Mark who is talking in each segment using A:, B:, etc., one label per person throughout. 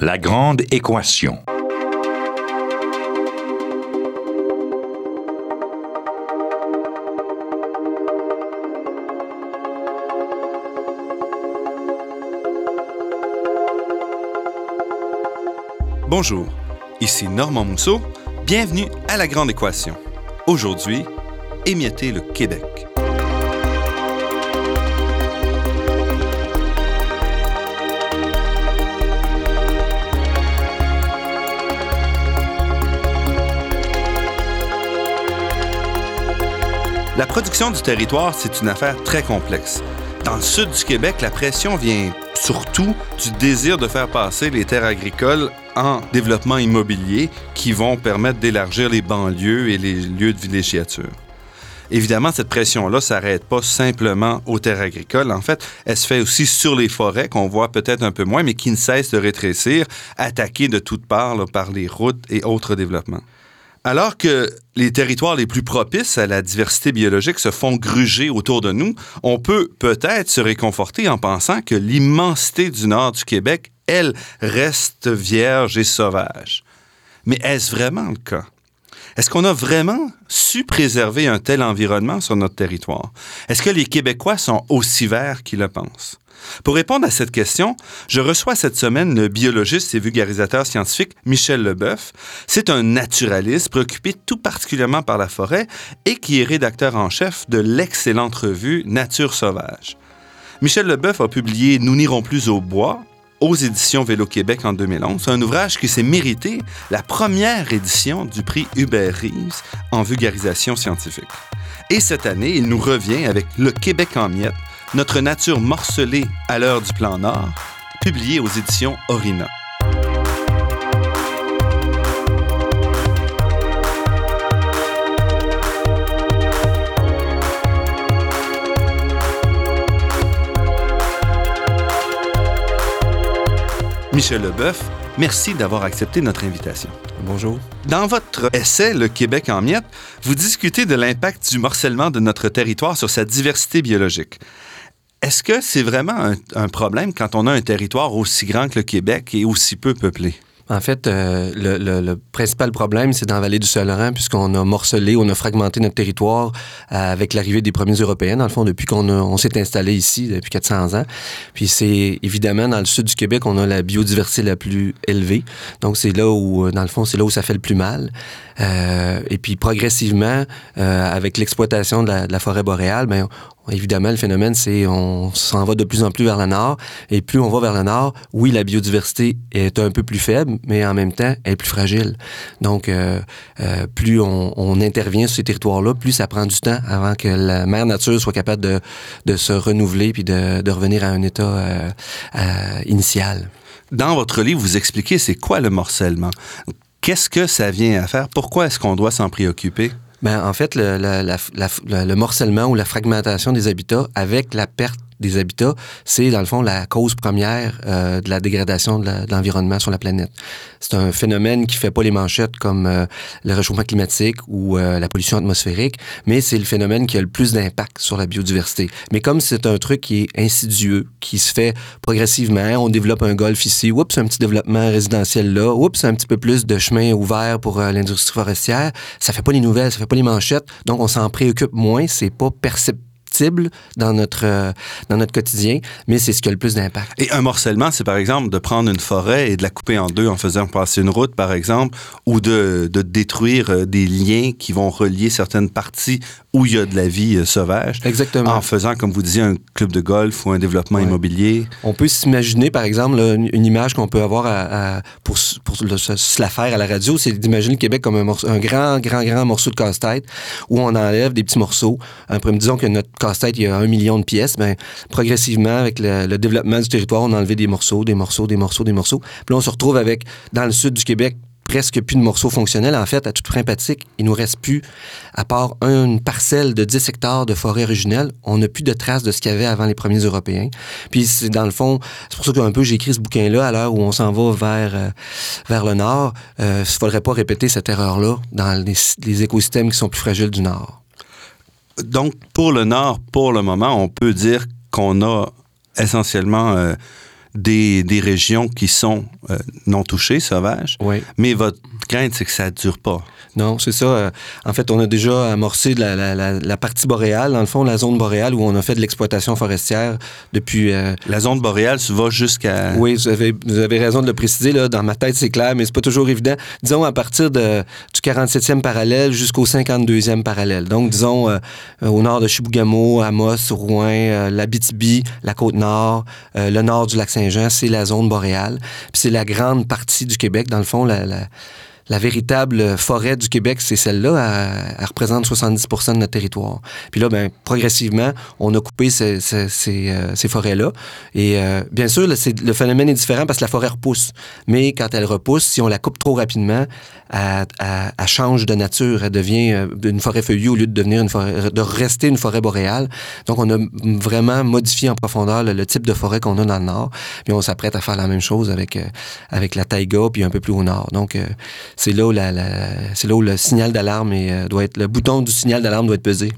A: La grande équation.
B: Bonjour, ici Normand Mousseau. Bienvenue à La Grande Équation. Aujourd'hui, émietter le Québec. La production du territoire, c'est une affaire très complexe. Dans le sud du Québec, la pression vient surtout du désir de faire passer les terres agricoles en développement immobilier qui vont permettre d'élargir les banlieues et les lieux de villégiature. Évidemment, cette pression-là ne s'arrête pas simplement aux terres agricoles. En fait, elle se fait aussi sur les forêts, qu'on voit peut-être un peu moins, mais qui ne cessent de rétrécir, attaquées de toutes parts par les routes et autres développements. Alors que les territoires les plus propices à la diversité biologique se font gruger autour de nous, on peut peut-être se réconforter en pensant que l'immensité du nord du Québec, elle, reste vierge et sauvage. Mais est-ce vraiment le cas? Est-ce qu'on a vraiment su préserver un tel environnement sur notre territoire? Est-ce que les Québécois sont aussi verts qu'ils le pensent? Pour répondre à cette question, je reçois cette semaine le biologiste et vulgarisateur scientifique Michel Leboeuf. C'est un naturaliste préoccupé tout particulièrement par la forêt et qui est rédacteur en chef de l'excellente revue Nature sauvage. Michel Leboeuf a publié Nous n'irons plus au bois aux éditions Vélo Québec en 2011, un ouvrage qui s'est mérité la première édition du prix Hubert Reeves en vulgarisation scientifique. Et cette année, il nous revient avec Le Québec en miettes, notre nature morcelée à l'heure du plan Nord, publié aux éditions Orina. Michel Leboeuf, merci d'avoir accepté notre invitation.
C: Bonjour.
B: Dans votre essai Le Québec en miettes, vous discutez de l'impact du morcellement de notre territoire sur sa diversité biologique. Est-ce que c'est vraiment un, problème quand on a un territoire aussi grand que le Québec et aussi peu peuplé?
C: En fait, euh, le, principal problème, c'est dans la vallée du Saint-Laurent, puisqu'on a morcelé, on a fragmenté notre territoire euh, avec l'arrivée des premiers Européens, dans le fond, depuis qu'on on s'est installé ici, depuis 400 ans. Puis c'est évidemment, dans le sud du Québec, on a la biodiversité la plus élevée. Donc c'est là où, dans le fond, c'est là où ça fait le plus mal. Euh, et puis progressivement, euh, avec l'exploitation de, la, forêt boréale, ben, Évidemment, le phénomène, c'est on s'en va de plus en plus vers le nord. Et plus on va vers le nord, oui, la biodiversité est un peu plus faible, mais en même temps, elle est plus fragile. Donc, euh, euh, plus on, intervient sur ces territoires-là, plus ça prend du temps avant que la mère nature soit capable de, se renouveler puis de, revenir à un état euh initial.
B: Dans votre livre, vous expliquez c'est quoi le morcellement. Qu'est-ce que ça vient à faire? Pourquoi est-ce qu'on doit s'en préoccuper?
C: Ben, en fait, le, le morcellement ou la fragmentation des habitats avec la perte des habitats, c'est dans le fond la cause première euh, de la dégradation de l'environnement sur la planète. C'est un phénomène qui fait pas les manchettes comme euh, le réchauffement climatique ou euh, la pollution atmosphérique, mais c'est le phénomène qui a le plus d'impact sur la biodiversité. Mais comme c'est un truc qui est insidieux, qui se fait progressivement, on développe un golfe ici, oups, un petit développement résidentiel là, oups, un petit peu plus de chemin ouvert pour l'industrie forestière, ça fait pas les nouvelles, ça fait pas les manchettes, donc on s'en préoccupe moins, c'est pas perceptible dans notre, euh, dans notre quotidien, mais c'est ce qui a le plus d'impact.
B: Et un morcellement, c'est par exemple de prendre une forêt et de la couper en deux en faisant passer une route, par exemple, ou de, de détruire euh, des liens qui vont relier certaines parties où il y a de la vie euh, sauvage.
C: Exactement.
B: En faisant, comme vous disiez, un club de golf ou un développement ouais. immobilier.
C: On peut s'imaginer, par exemple, là, une, une, image qu'on peut avoir à, à, pour, pour le, se la faire à la radio, c'est d'imaginer le Québec comme un, morceau, un grand, grand, grand morceau de casse-tête où on enlève des petits morceaux. Après, disons que notre il y a un million de pièces, mais progressivement, avec le, développement du territoire, on a enlevé des morceaux, des morceaux, des morceaux, des morceaux. Puis là, on se retrouve avec, dans le sud du Québec, presque plus de morceaux fonctionnels. En fait, à toute fin pratique, il nous reste plus, à part une parcelle de 10 hectares de forêt originelle, on n'a plus de traces de ce qu'il y avait avant les premiers Européens. Puis, c'est dans le fond, c'est pour ça qu'un peu j'ai écrit ce bouquin-là à l'heure où on s'en va vers, euh, vers le nord. Euh, il ne faudrait pas répéter cette erreur-là dans les, les écosystèmes qui sont plus fragiles du nord.
B: Donc, pour le nord, pour le moment, on peut dire qu'on a essentiellement euh, des, des régions qui sont euh, non touchées, sauvages.
C: Oui.
B: Mais votre crainte, c'est que ça ne dure pas.
C: Non, c'est ça. Euh, en fait, on a déjà amorcé la, la, la, la, partie boréale, dans le fond, la zone boréale où on a fait de l'exploitation forestière depuis. Euh...
B: La zone boréale, tu vas jusqu'à.
C: Oui, vous avez, vous avez raison de le préciser. Là. Dans ma tête, c'est clair, mais c'est pas toujours évident. Disons à partir de, du 47e parallèle jusqu'au 52e parallèle. Donc, disons euh, au nord de Chibougamau, Amos, Rouen, euh, l'Abitibi, la Côte-Nord, le nord du lac Saint-Jean, c'est la zone boréale. Puis c'est la grande partie du Québec, dans le fond, la, la la véritable forêt du Québec, c'est celle-là. Elle, représente 70% de notre territoire. Puis là, ben, progressivement, on a coupé ces, ces, ces, euh, ces forêts-là. Et euh, bien sûr, le, phénomène est différent parce que la forêt repousse. Mais quand elle repousse, si on la coupe trop rapidement, elle, elle, elle change de nature. Elle devient euh, une forêt feuillue au lieu de devenir une forêt, de rester une forêt boréale. Donc, on a vraiment modifié en profondeur le, le type de forêt qu'on a dans le nord. Puis on s'apprête à faire la même chose avec, euh, avec la taïga, puis un peu plus au nord. Donc, euh, c'est là où, le signal d'alarme est, doit être, le bouton du signal d'alarme doit être pesé.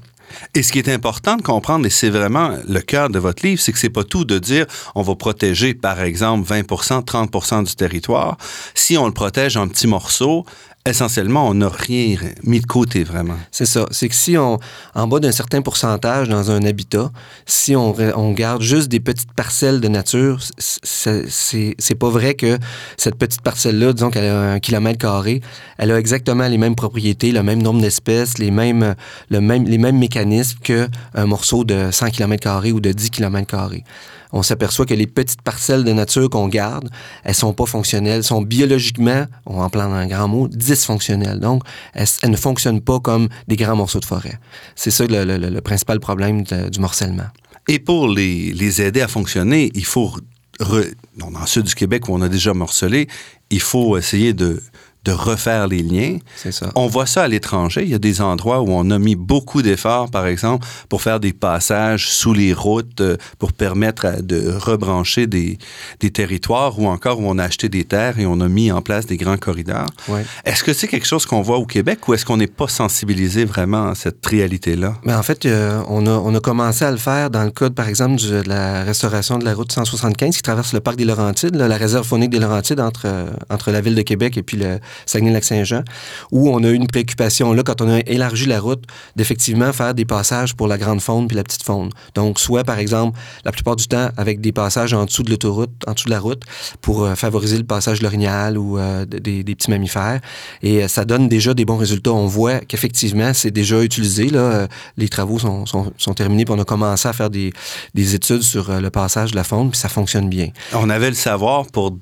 B: Et ce qui est important de comprendre, et c'est vraiment le cœur de votre livre, c'est que c'est pas tout de dire on va protéger, par exemple, 20% 30% du territoire. Si on le protège en petits morceaux, essentiellement, on n'a rien mis de côté vraiment.
C: C'est ça. C'est que si on, en bas d'un certain pourcentage dans un habitat, si on, on garde juste des petites parcelles de nature, c'est pas vrai que cette petite parcelle-là, disons qu'elle a un kilomètre carré, elle a exactement les mêmes propriétés, le même nombre d'espèces, les mêmes, le même, les mêmes mécanismes qu'un morceau de 100 km carrés ou de 10 km carrés on s'aperçoit que les petites parcelles de nature qu'on garde, elles sont pas fonctionnelles, sont biologiquement, on va en prendre un grand mot, dysfonctionnelles. Donc, elles, ne fonctionnent pas comme des grands morceaux de forêt. C'est ça le, principal problème du morcellement.
B: Et pour les, aider à fonctionner, il faut, dans le sud du Québec où on a déjà morcelé, il faut essayer de de refaire les liens.
C: Ça.
B: On voit ça à l'étranger. Il y a des endroits où on a mis beaucoup d'efforts, par exemple, pour faire des passages sous les routes, euh, pour permettre de rebrancher des, des territoires, ou encore où on a acheté des terres et on a mis en place des grands corridors.
C: Ouais.
B: Est-ce que c'est quelque chose qu'on voit au Québec ou est-ce qu'on n'est pas sensibilisé vraiment à cette réalité-là?
C: Mais en fait, euh, on, a, on a commencé à le faire dans le cadre, par exemple, du, de la restauration de la route 175 qui traverse le parc des Laurentides, là, la réserve faunique des Laurentides entre, euh, entre la ville de Québec et puis le Saguenay-Lac-Saint-Jean, où on a une préoccupation, là, quand on a élargi la route, d'effectivement faire des passages pour la grande faune puis la petite faune. Donc, soit, par exemple, la plupart du temps, avec des passages en dessous de l'autoroute, en dessous de la route, pour euh, favoriser le passage l'orignal ou euh, des, des, petits mammifères. Et euh, ça donne déjà des bons résultats. On voit qu'effectivement, c'est déjà utilisé. Là. Les travaux sont, sont, sont terminés, puis on a commencé à faire des, des études sur le passage de la faune, puis ça fonctionne bien.
B: On avait le savoir pour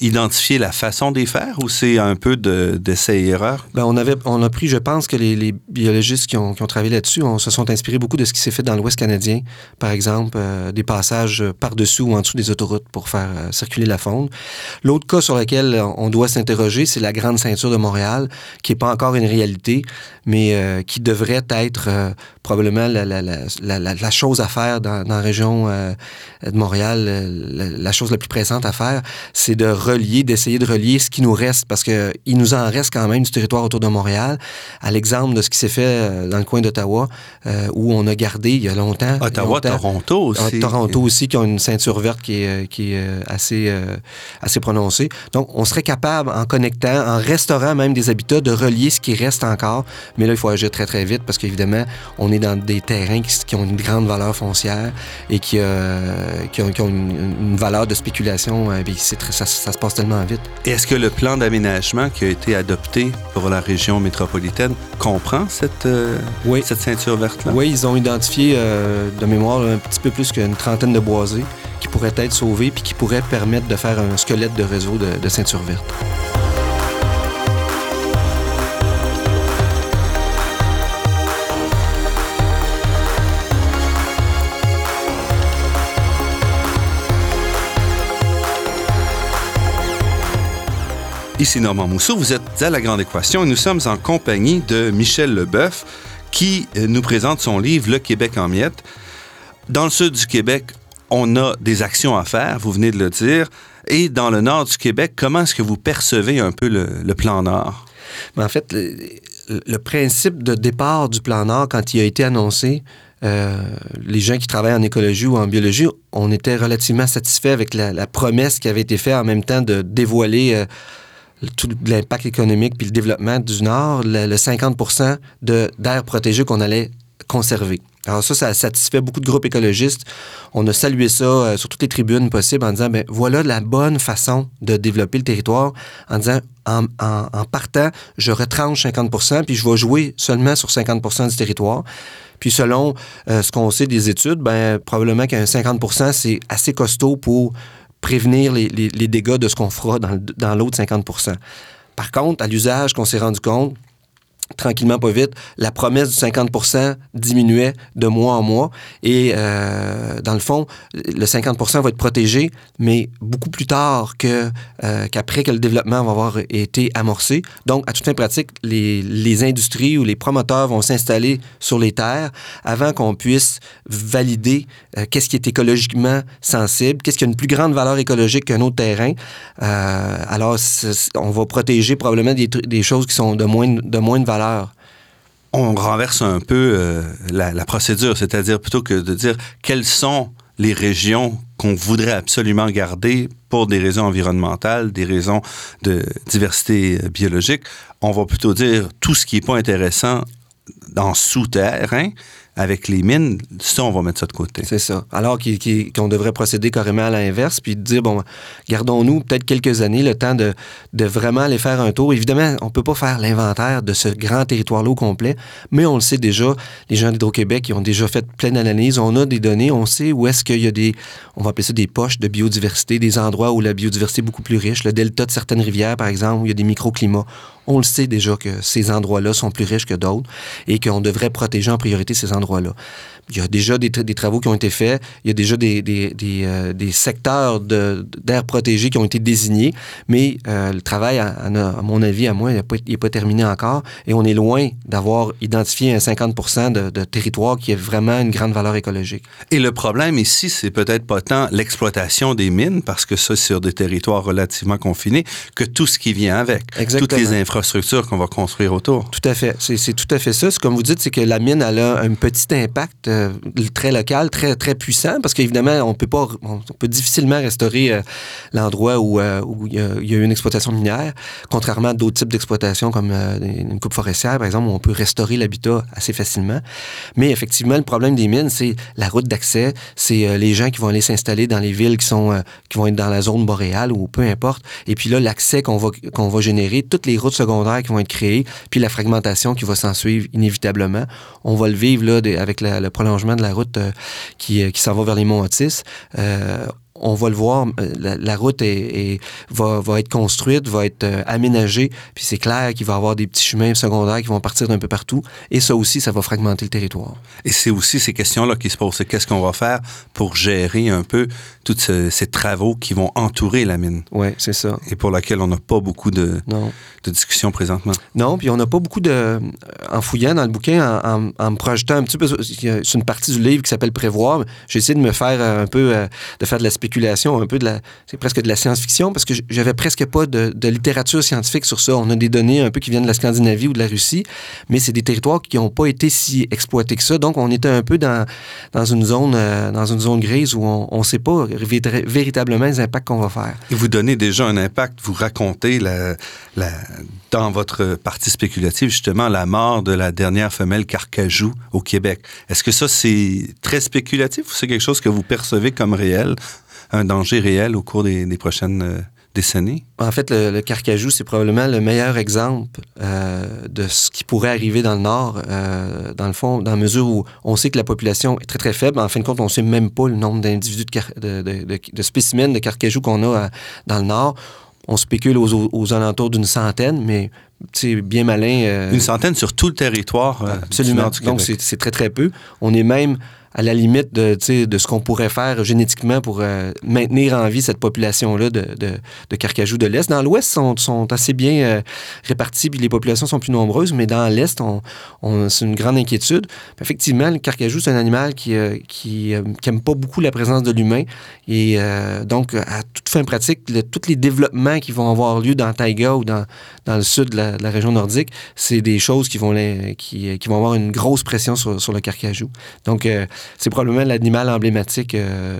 B: identifier la façon les faire ou c'est un peu d'essai de?
C: Ben, on, on a pris, je pense que les, biologistes qui ont, qui ont, travaillé là-dessus se sont inspirés beaucoup de ce qui s'est fait dans l'Ouest canadien, par exemple, euh, des passages par-dessus ou en dessous des autoroutes pour faire euh, circuler la faune. L'autre cas sur lequel on doit s'interroger, c'est la grande ceinture de Montréal, qui n'est pas encore une réalité, mais euh, qui devrait être probablement la, chose à faire dans, dans la région de Montréal, la, chose la plus pressante à faire, c'est de relier, d'essayer de relier ce qui nous reste, parce que il nous en reste quand même du territoire autour de Montréal, à l'exemple de ce qui s'est fait dans le coin d'Ottawa, où on a gardé il y a longtemps.
B: Ottawa,
C: longtemps,
B: Toronto aussi.
C: Toronto aussi, qui ont une ceinture verte qui est, qui est assez, assez prononcée. Donc, on serait capable, en connectant, en restaurant même des habitats, de relier ce qui reste encore mais là, il faut agir très, très vite parce qu'évidemment, on est dans des terrains qui, qui, ont une grande valeur foncière et qui, euh, qui ont, qui ont une, une, valeur de spéculation. Euh, ça, ça, se passe tellement vite.
B: Est-ce que le plan d'aménagement qui a été adopté pour la région métropolitaine comprend cette, euh,
C: oui.
B: cette ceinture verte-là?
C: Oui, ils ont identifié euh, de mémoire un petit peu plus qu'une trentaine de boisés qui pourraient être sauvés puis qui pourraient permettre de faire un squelette de réseau de, de ceinture verte.
B: Ici Normand Mousseau, vous êtes à La Grande Équation et nous sommes en compagnie de Michel Leboeuf qui euh, nous présente son livre Le Québec en miettes. Dans le sud du Québec, on a des actions à faire, vous venez de le dire. Et dans le nord du Québec, comment est-ce que vous percevez un peu le, plan nord?
C: En fait, le, le, principe de départ du plan nord, quand il a été annoncé, les gens qui travaillent en écologie ou en biologie, on était relativement satisfait avec la, promesse qui avait été faite en même temps de dévoiler tout l'impact économique puis le développement du Nord, le, 50% d'air protégé qu'on allait conserver. Alors ça, ça a satisfait beaucoup de groupes écologistes. On a salué ça euh, sur toutes les tribunes possibles en disant, ben voilà la bonne façon de développer le territoire, en disant, en, partant, je retranche 50% puis je vais jouer seulement sur 50% du territoire. Puis selon euh, ce qu'on sait des études, ben probablement qu'un 50% c'est assez costaud pour prévenir les, dégâts de ce qu'on fera dans, dans l'autre 50% Par contre, à l'usage qu'on s'est rendu compte, tranquillement, pas vite, la promesse du 50% diminuait de mois en mois. Et euh, dans le fond, le 50% va être protégé, mais beaucoup plus tard que, euh, qu'après que le développement va avoir été amorcé. Donc, à toute fin pratique, les, les industries ou les promoteurs vont s'installer sur les terres avant qu'on puisse valider euh, qu'est-ce qui est écologiquement sensible, qu'est-ce qui a une plus grande valeur écologique qu'un autre terrain. alors, on va protéger probablement des, des choses qui sont de moins de, moins de valeur
B: on renverse un peu euh, la, procédure, c'est-à-dire plutôt que de dire quelles sont les régions qu'on voudrait absolument garder pour des raisons environnementales, des raisons de diversité euh, biologique, on va plutôt dire tout ce qui n'est pas intéressant dans souterrain, avec les mines, ça, on va mettre ça de côté.
C: C'est ça. Alors qu'on devrait procéder carrément à l'inverse, puis dire, bon, gardons-nous peut-être quelques années le temps de, vraiment aller faire un tour. Évidemment, on ne peut pas faire l'inventaire de ce grand territoire-là au complet, mais on le sait déjà. Les gens d'Hydro-Québec, ont déjà fait plein d'analyses. On a des données, on sait où est-ce qu'il y a des, on va appeler ça des poches de biodiversité, des endroits où la biodiversité est beaucoup plus riche. Le delta de certaines rivières, par exemple, où il y a des microclimats. On le sait déjà que ces endroits-là sont plus riches que d'autres et qu'on devrait protéger en priorité ces Il y a déjà des, travaux qui ont été faits, il y a déjà des, des, euh, secteurs d'air protégé qui ont été désignés, mais euh, le travail, à, mon avis, à moi, il n'est pas, terminé encore et on est loin d'avoir identifié un 50 de, de, territoire qui est vraiment une grande valeur écologique.
B: Et le problème ici, c'est peut-être pas tant l'exploitation des mines, parce que ça, c'est sur des territoires relativement confinés, que tout ce qui vient avec.
C: Exactement.
B: Toutes les infrastructures qu'on va construire autour.
C: Tout à fait. C'est tout à fait ça. Comme vous dites, c'est que la mine, elle a un petit impact euh, très local, très, très puissant, parce qu'évidemment, on peut pas, on peut difficilement restaurer euh, l'endroit où, euh, il, y a, eu une exploitation minière, contrairement à d'autres types d'exploitation comme une coupe forestière, par exemple, où on peut restaurer l'habitat assez facilement. Mais effectivement, le problème des mines, c'est la route d'accès, c'est les gens qui vont aller s'installer dans les villes qui sont, qui vont être dans la zone boréale ou peu importe. Et puis là, l'accès qu'on va, qu'on va générer, toutes les routes secondaires qui vont être créées, puis la fragmentation qui va s'en suivre inévitablement, on va le vivre là, avec le prolongement de la route euh, qui, euh, qui s'en va vers les monts Otis. Euh, on va le voir, euh, la, route est, va, être construite, va être euh, aménagée, puis c'est clair qu'il va y avoir des petits chemins secondaires qui vont partir d'un peu partout, et ça aussi, ça va fragmenter le territoire.
B: Et c'est aussi ces questions-là qui se posent, c'est qu'est-ce qu'on va faire pour gérer un peu tous ces travaux qui vont entourer la mine?
C: Oui, c'est ça.
B: Et pour laquelle on n'a pas beaucoup de, de discussions présentement?
C: Non, puis on n'a pas beaucoup de... En fouillant dans le bouquin, en, me projetant un petit peu, c'est une partie du livre qui s'appelle Prévoir, j'ai essayé de me faire un peu, de faire de la spéculation un peu de la, c'est presque de la science-fiction parce que j'avais presque pas de, littérature scientifique sur ça. On a des données un peu qui viennent de la Scandinavie ou de la Russie, mais c'est des territoires qui n'ont pas été si exploités que ça. Donc, on était un peu dans, dans une zone, euh, dans une zone grise où on ne sait pas véritablement les impacts qu'on va faire.
B: Et vous donnez déjà un impact, vous racontez dans votre partie spéculative, justement, la mort de la dernière femelle carcajou au Québec. Est-ce que ça, c'est très spéculatif ou c'est quelque chose que vous percevez comme réel? Un danger réel au cours des, prochaines euh, décennies?
C: En fait, le, carcajou, c'est probablement le meilleur exemple euh, de ce qui pourrait arriver dans le Nord, euh, dans le fond, dans la mesure où on sait que la population est très, très faible. En fin de compte, on ne sait même pas le nombre d'individus, de, de, spécimens de carcajou qu'on a dans le Nord. On spécule aux, alentours d'une centaine, mais c'est bien malin.
B: Une centaine sur tout le territoire.
C: absolument. Donc, c'est très, très peu. On est même à la limite de, de ce qu'on pourrait faire génétiquement pour euh, maintenir en vie cette population-là de, de, carcajou de l'Est. Dans l'Ouest, sont, sont assez bien euh, répartis, puis les populations sont plus nombreuses, mais dans l'Est, c'est une grande inquiétude. Effectivement, le carcajou, c'est un animal qui, euh, qui, qui pas beaucoup la présence de l'humain. Et donc, à toute fin pratique, tous les développements qui vont avoir lieu dans Taïga ou dans, dans le sud de la, région nordique, c'est des choses qui vont, les, qui, vont avoir une grosse pression sur, sur le carcajou. Donc, c'est probablement l'animal emblématique euh,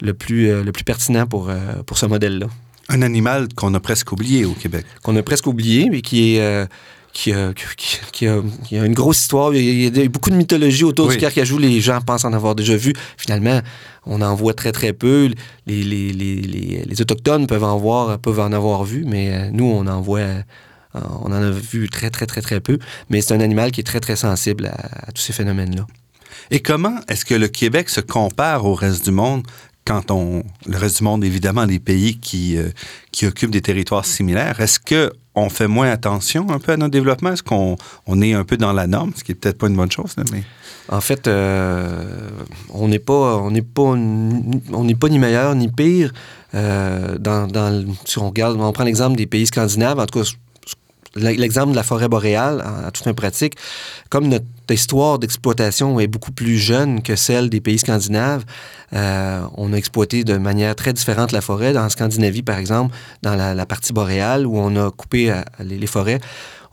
C: le, plus, euh, le plus pertinent pour, euh, pour ce modèle-là.
B: Un animal qu'on a presque oublié au Québec.
C: Qu'on a presque oublié, mais qui est... Qui a, qui, a, une grosse histoire. Il y a, beaucoup de mythologie autour du carcajou. Les gens pensent en avoir déjà vu. Finalement, on en voit très, très peu. Les, les, les, les Autochtones peuvent en, voir, peuvent en avoir vu, mais nous, on en voit... On en a vu très, très, très, très peu. Mais c'est un animal qui est très, très sensible à tous ces phénomènes-là.
B: Et comment est-ce que le Québec se compare au reste du monde quand on. Le reste du monde, évidemment, des pays qui, euh, qui occupent des territoires similaires? Est-ce qu'on fait moins attention un peu à notre développement? Est-ce qu'on on est un peu dans la norme, ce qui est peut-être pas une bonne chose, mais.
C: En fait, euh, on n'est pas, on n'est pas, on pas ni meilleur ni pire. Euh, dans, si on regarde, on prend l'exemple des pays scandinaves, en tout cas, l'exemple de la forêt boréale, à, toute pratique, comme notre histoire d'exploitation est beaucoup plus jeune que celle des pays scandinaves, euh, on a exploité de manière très différente la forêt. Dans Scandinavie, par exemple, dans la, partie boréale, où on a coupé euh, les forêts,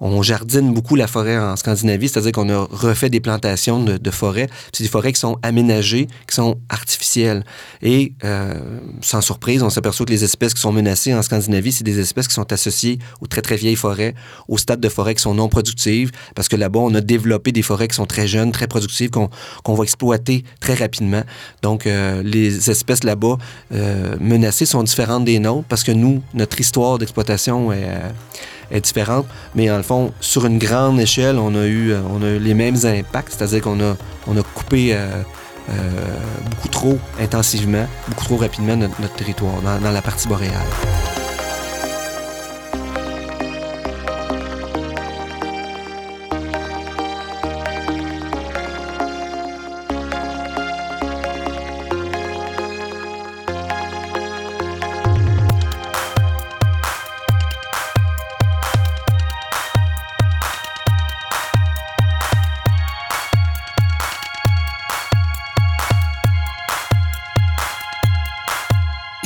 C: on jardine beaucoup la forêt en Scandinavie, c'est-à-dire qu'on a refait des plantations de, forêts. C'est des forêts qui sont aménagées, qui sont artificielles. Et euh, sans surprise, on s'aperçoit que les espèces qui sont menacées en Scandinavie, c'est des espèces qui sont associées aux très très vieilles forêts, aux stades de forêts qui sont non productives, parce que là-bas, on a développé des forêts qui sont très jeunes, très productives, qu'on va exploiter très rapidement. Donc, euh, les espèces là-bas euh, menacées sont différentes des nôtres, parce que nous, notre histoire d'exploitation est est différente. Mais en fond, sur une grande échelle, on a eu, euh, on a les mêmes impacts, c'est-à-dire qu'on a, on a coupé euh, euh, beaucoup trop intensivement, beaucoup trop rapidement notre, territoire dans la partie boréale.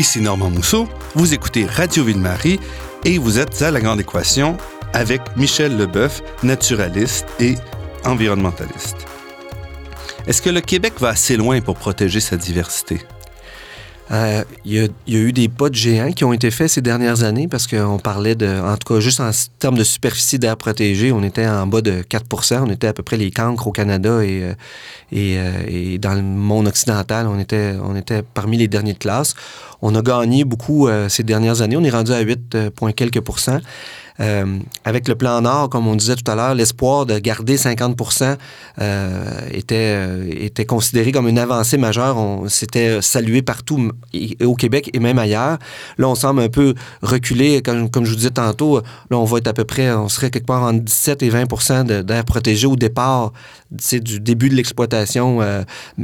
B: Ici Normand Mousseau, vous écoutez Radio Ville-Marie et vous êtes à La Grande Équation avec Michel Leboeuf, naturaliste et environnementaliste. Est-ce que le Québec va assez loin pour protéger sa diversité?
C: Euh, il y, a eu des pas de géants qui ont été faits ces dernières années parce qu'on parlait de, en tout cas, juste en termes de superficie d'air protégé, on était en bas de 4% On était à peu près les cancres au Canada et, euh, euh, dans le monde occidental, on était, on était parmi les derniers de classe. On a gagné beaucoup ces dernières années. On est rendu à 8, quelques pourcents. Euh, avec le plan Nord, comme on disait tout à l'heure, l'espoir de garder 50 euh, était, euh, était considéré comme une avancée majeure. On s'était salué partout au Québec et même ailleurs. Là, on semble un peu reculer. Comme, je vous disais tantôt, là, on va être à peu près, on serait quelque part entre 17 et 20% d'air protégé au départ du début de l'exploitation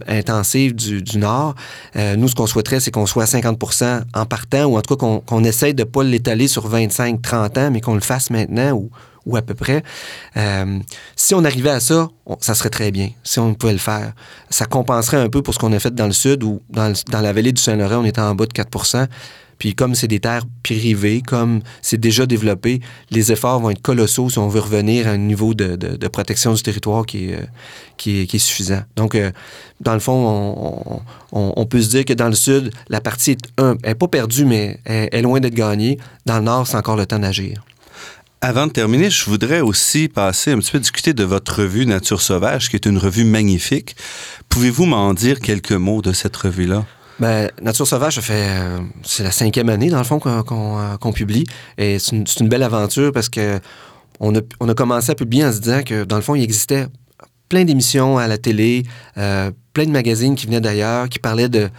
C: intensive du, du Nord. nous, ce qu'on souhaiterait, c'est qu'on soit à 50% en partant, ou en tout cas qu'on essaye de ne pas l'étaler sur 25-30 ans, mais qu'on fasse maintenant ou, ou à peu près. Euh, si on arrivait à ça, ça serait très bien, si on pouvait le faire. Ça compenserait un peu pour ce qu'on a fait dans le sud ou dans, dans la vallée du Saint-Laurent, on était en bas de 4% puis comme c'est des terres privées, comme c'est déjà développé, les efforts vont être colossaux si on veut revenir à un niveau de, de, protection du territoire qui est, euh, qui est, qui est suffisant. Donc, euh, dans le fond, on, on, peut se dire que dans le sud, la partie est, un, est pas perdue, mais est loin d'être gagnée. Dans le nord, c'est encore le temps d'agir.
B: Avant de terminer, je voudrais aussi passer un petit peu discuter de votre revue Nature sauvage, qui est une revue magnifique. Pouvez-vous m'en dire quelques mots de cette revue-là?
C: Ben, Nature sauvage, ça fait euh, c'est la cinquième année dans le fond qu'on euh, publie, et c'est une, belle aventure parce que on a, commencé à publier en se disant que dans le fond il existait plein d'émissions à la télé, euh, plein de magazines qui venaient d'ailleurs, qui parlaient de,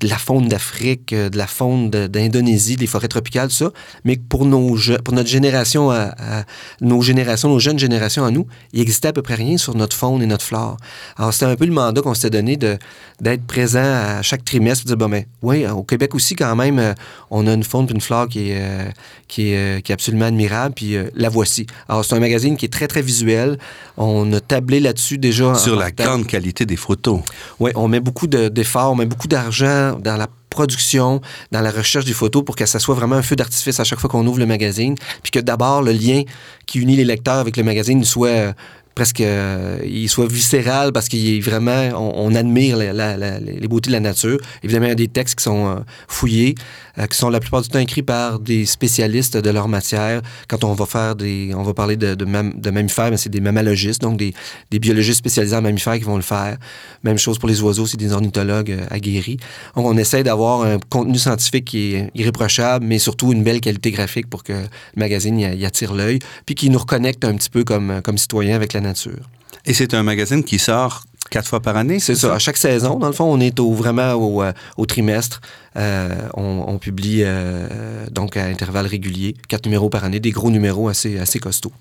C: de la faune d'Afrique, euh, de la faune de- d'Indonésie, des forêts tropicales, tout ça. Mais pour, nos, je- pour notre génération, à, à- nos générations, nos jeunes générations à nous, il n'existait à peu près rien sur notre faune et notre flore. Alors, c'était un peu le mandat qu'on s'était donné d'être présent à chaque trimestre, de dire, bon, ben, oui, au Québec aussi, quand même, euh, on a une faune et une flore qui est, euh, qui est, euh, qui est absolument admirable, puis euh, la voici. Alors, c'est un magazine qui est très, très visuel. On a tablé là-dessus déjà. en
B: Sur la grande qualité des photos.
C: Oui, on met beaucoup de- d'efforts, on met beaucoup d'argent dans la production, dans la recherche des photos pour que ça soit vraiment un feu d'artifice à chaque fois qu'on ouvre le magazine. Puis que d'abord, le lien qui unit les lecteurs avec le magazine soit euh, presque euh, il soit viscéral parce qu'il est vraiment on, admire la- la- la- les beautés de la nature. Évidemment, il y a des textes qui sont euh, fouillés, euh, qui sont la plupart du temps écrits par des spécialistes de leur matière. Quand on va faire des on va parler de, de, mam- de mammifères, mais c'est des mammalogistes, donc des, biologistes spécialisés en mammifères qui vont le faire. Même chose pour les oiseaux, c'est des ornithologues euh, aguerris. Donc, on essaie d'avoir un contenu scientifique qui est irréprochable, mais surtout une belle qualité graphique pour que le magazine y, attire l'œil, puis qui nous reconnecte un petit peu comme, comme citoyens avec la nature.
B: Et c'est un magazine qui sort quatre fois par année,
C: C'est ça. À chaque saison, dans le fond, on est au, vraiment au, euh, au trimestre. Euh, on, on publie euh, donc à intervalles réguliers, quatre numéros par année, des gros numéros assez, assez costauds.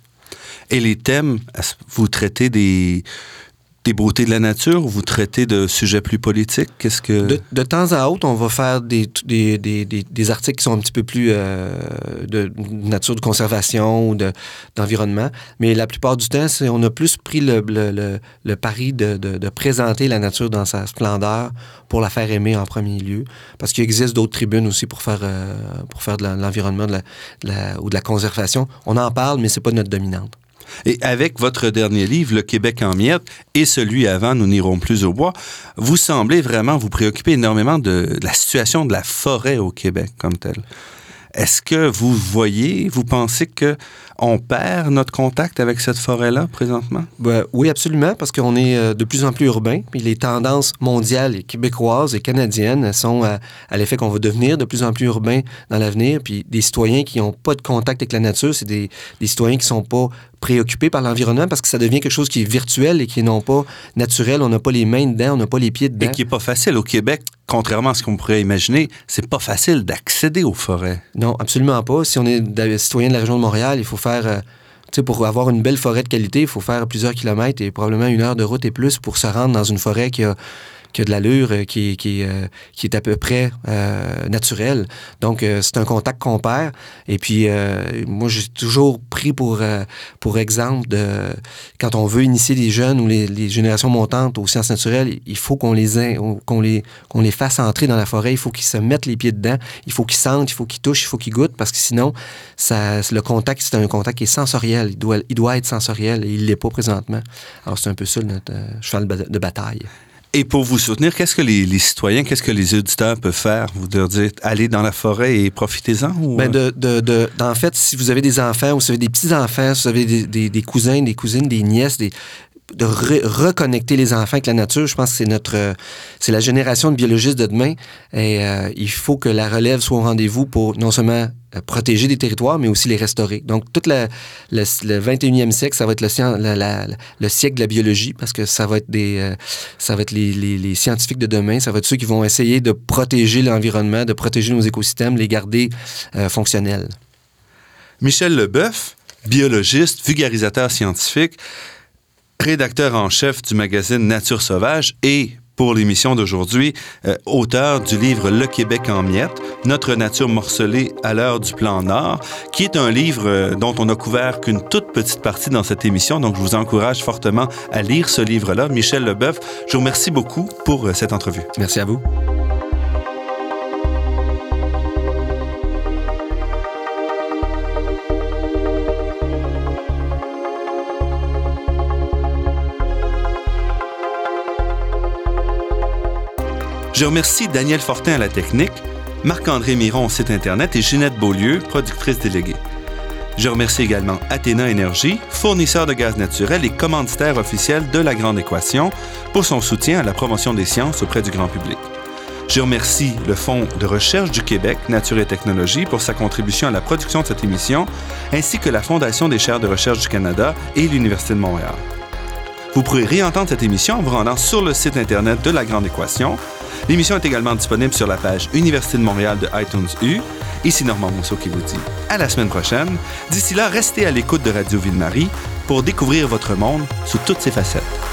B: Et les thèmes, vous traitez des, des beautés de la nature ou vous traitez de sujets plus politiques? Qu'est-ce que...
C: De, temps à autre, on va faire des, des, des, des, articles qui sont un petit peu plus euh, de nature de conservation ou de- d'environnement. Mais la plupart du temps, on a plus pris le, le, le, pari de, de, présenter la nature dans sa splendeur pour la faire aimer en premier lieu. Parce qu'il existe d'autres tribunes aussi pour faire, euh, pour faire de l'environnement la, la- ou de la conservation. On en parle, mais c'est pas notre dominante.
B: Et avec votre dernier livre, Le Québec en miettes, et celui avant, Nous n'irons plus au bois, vous semblez vraiment vous préoccuper énormément de la situation de la forêt au Québec comme telle. Est-ce que vous voyez, vous pensez que on perd notre contact avec cette forêt-là présentement?
C: Ben, oui, absolument, parce qu'on est euh, de plus en plus urbain. Puis les tendances mondiales et québécoises et canadiennes elles sont à, à l'effet qu'on va devenir de plus en plus urbain dans l'avenir. Puis des citoyens qui n'ont pas de contact avec la nature, c'est des, des citoyens qui sont pas préoccupés par l'environnement parce que ça devient quelque chose qui est virtuel et qui n'est pas naturel. On n'a pas les mains dedans, on n'a pas les pieds dedans.
B: Et qui n'est pas facile. Au Québec, contrairement à ce qu'on pourrait imaginer, c'est pas facile d'accéder aux forêts.
C: Non, absolument pas. Si on est citoyen de la région de Montréal, il faut faire. euh, pour avoir une belle forêt de qualité, il faut faire plusieurs kilomètres et probablement une heure de route et plus pour se rendre dans une forêt qui a, qui a de l'allure, euh, euh, qui est à peu près euh, naturelle. Donc, c'est un contact qu'on perd. Et puis, moi, j'ai toujours pris pour, pour exemple de quand on veut initier les jeunes ou les, générations montantes aux sciences naturelles, il faut qu'on les, qu'on les, qu'on les fasse entrer dans la forêt. Il faut qu'ils se mettent les pieds dedans. Il faut qu'ils sentent, il faut qu'ils touchent, il faut qu'ils goûtent parce que sinon, ça, le contact, c'est un contact qui est sensoriel. Il doit, il doit être sensoriel et il ne l'est pas présentement. Alors, c'est un peu ça notre cheval de bataille.
B: Et pour vous soutenir, qu'est-ce que les, les citoyens, qu'est-ce que les auditeurs peuvent faire? Vous leur dire, allez dans la forêt et profitez-en? Ou...
C: Ben de, de, de- en fait, si vous avez des enfants ou si vous avez des petits-enfants, si vous avez des, des, des cousins, des cousines, des nièces, des, de re- reconnecter les enfants avec la nature, je pense que c'est notre euh, c'est la génération de biologistes de demain. Et euh, il faut que la relève soit au rendez-vous pour non seulement euh, protéger des territoires, mais aussi les restaurer. Donc, tout le, le 21e siècle, ça va être le, siècle de la biologie, parce que ça va être, des, ça va être les, scientifiques de demain, ça va être ceux qui vont essayer de protéger l'environnement, de protéger nos écosystèmes, les garder fonctionnels.
B: Michel Leboeuf, biologiste, vulgarisateur scientifique, rédacteur en chef du magazine Nature sauvage et pour l'émission d'aujourd'hui, euh, auteur du livre Le Québec en miettes, Notre nature morcelée à l'heure du plan Nord, qui est un livre euh, dont on a couvert qu'une toute petite partie dans cette émission. Donc, je vous encourage fortement à lire ce livre-là. Michel Leboeuf, je vous remercie beaucoup pour euh, cette entrevue.
C: Merci à vous.
B: Je remercie Daniel Fortin à la technique, Marc-André Miron au site Internet et Ginette Beaulieu, productrice déléguée. Je remercie également Athéna Énergie, fournisseur de gaz naturel et commanditaire officiel de la Grande Équation, pour son soutien à la promotion des sciences auprès du grand public. Je remercie le Fonds de recherche du Québec, Nature et Technologie, pour sa contribution à la production de cette émission, ainsi que la Fondation des chaires de recherche du Canada et l'Université de Montréal. Vous pourrez réentendre cette émission en vous rendant sur le site Internet de La Grande Équation. L'émission est également disponible sur la page Université de Montréal de iTunes U. Ici Normand Mousseau qui vous dit à la semaine prochaine. D'ici là, restez à l'écoute de Radio Ville-Marie pour découvrir votre monde sous toutes ses facettes.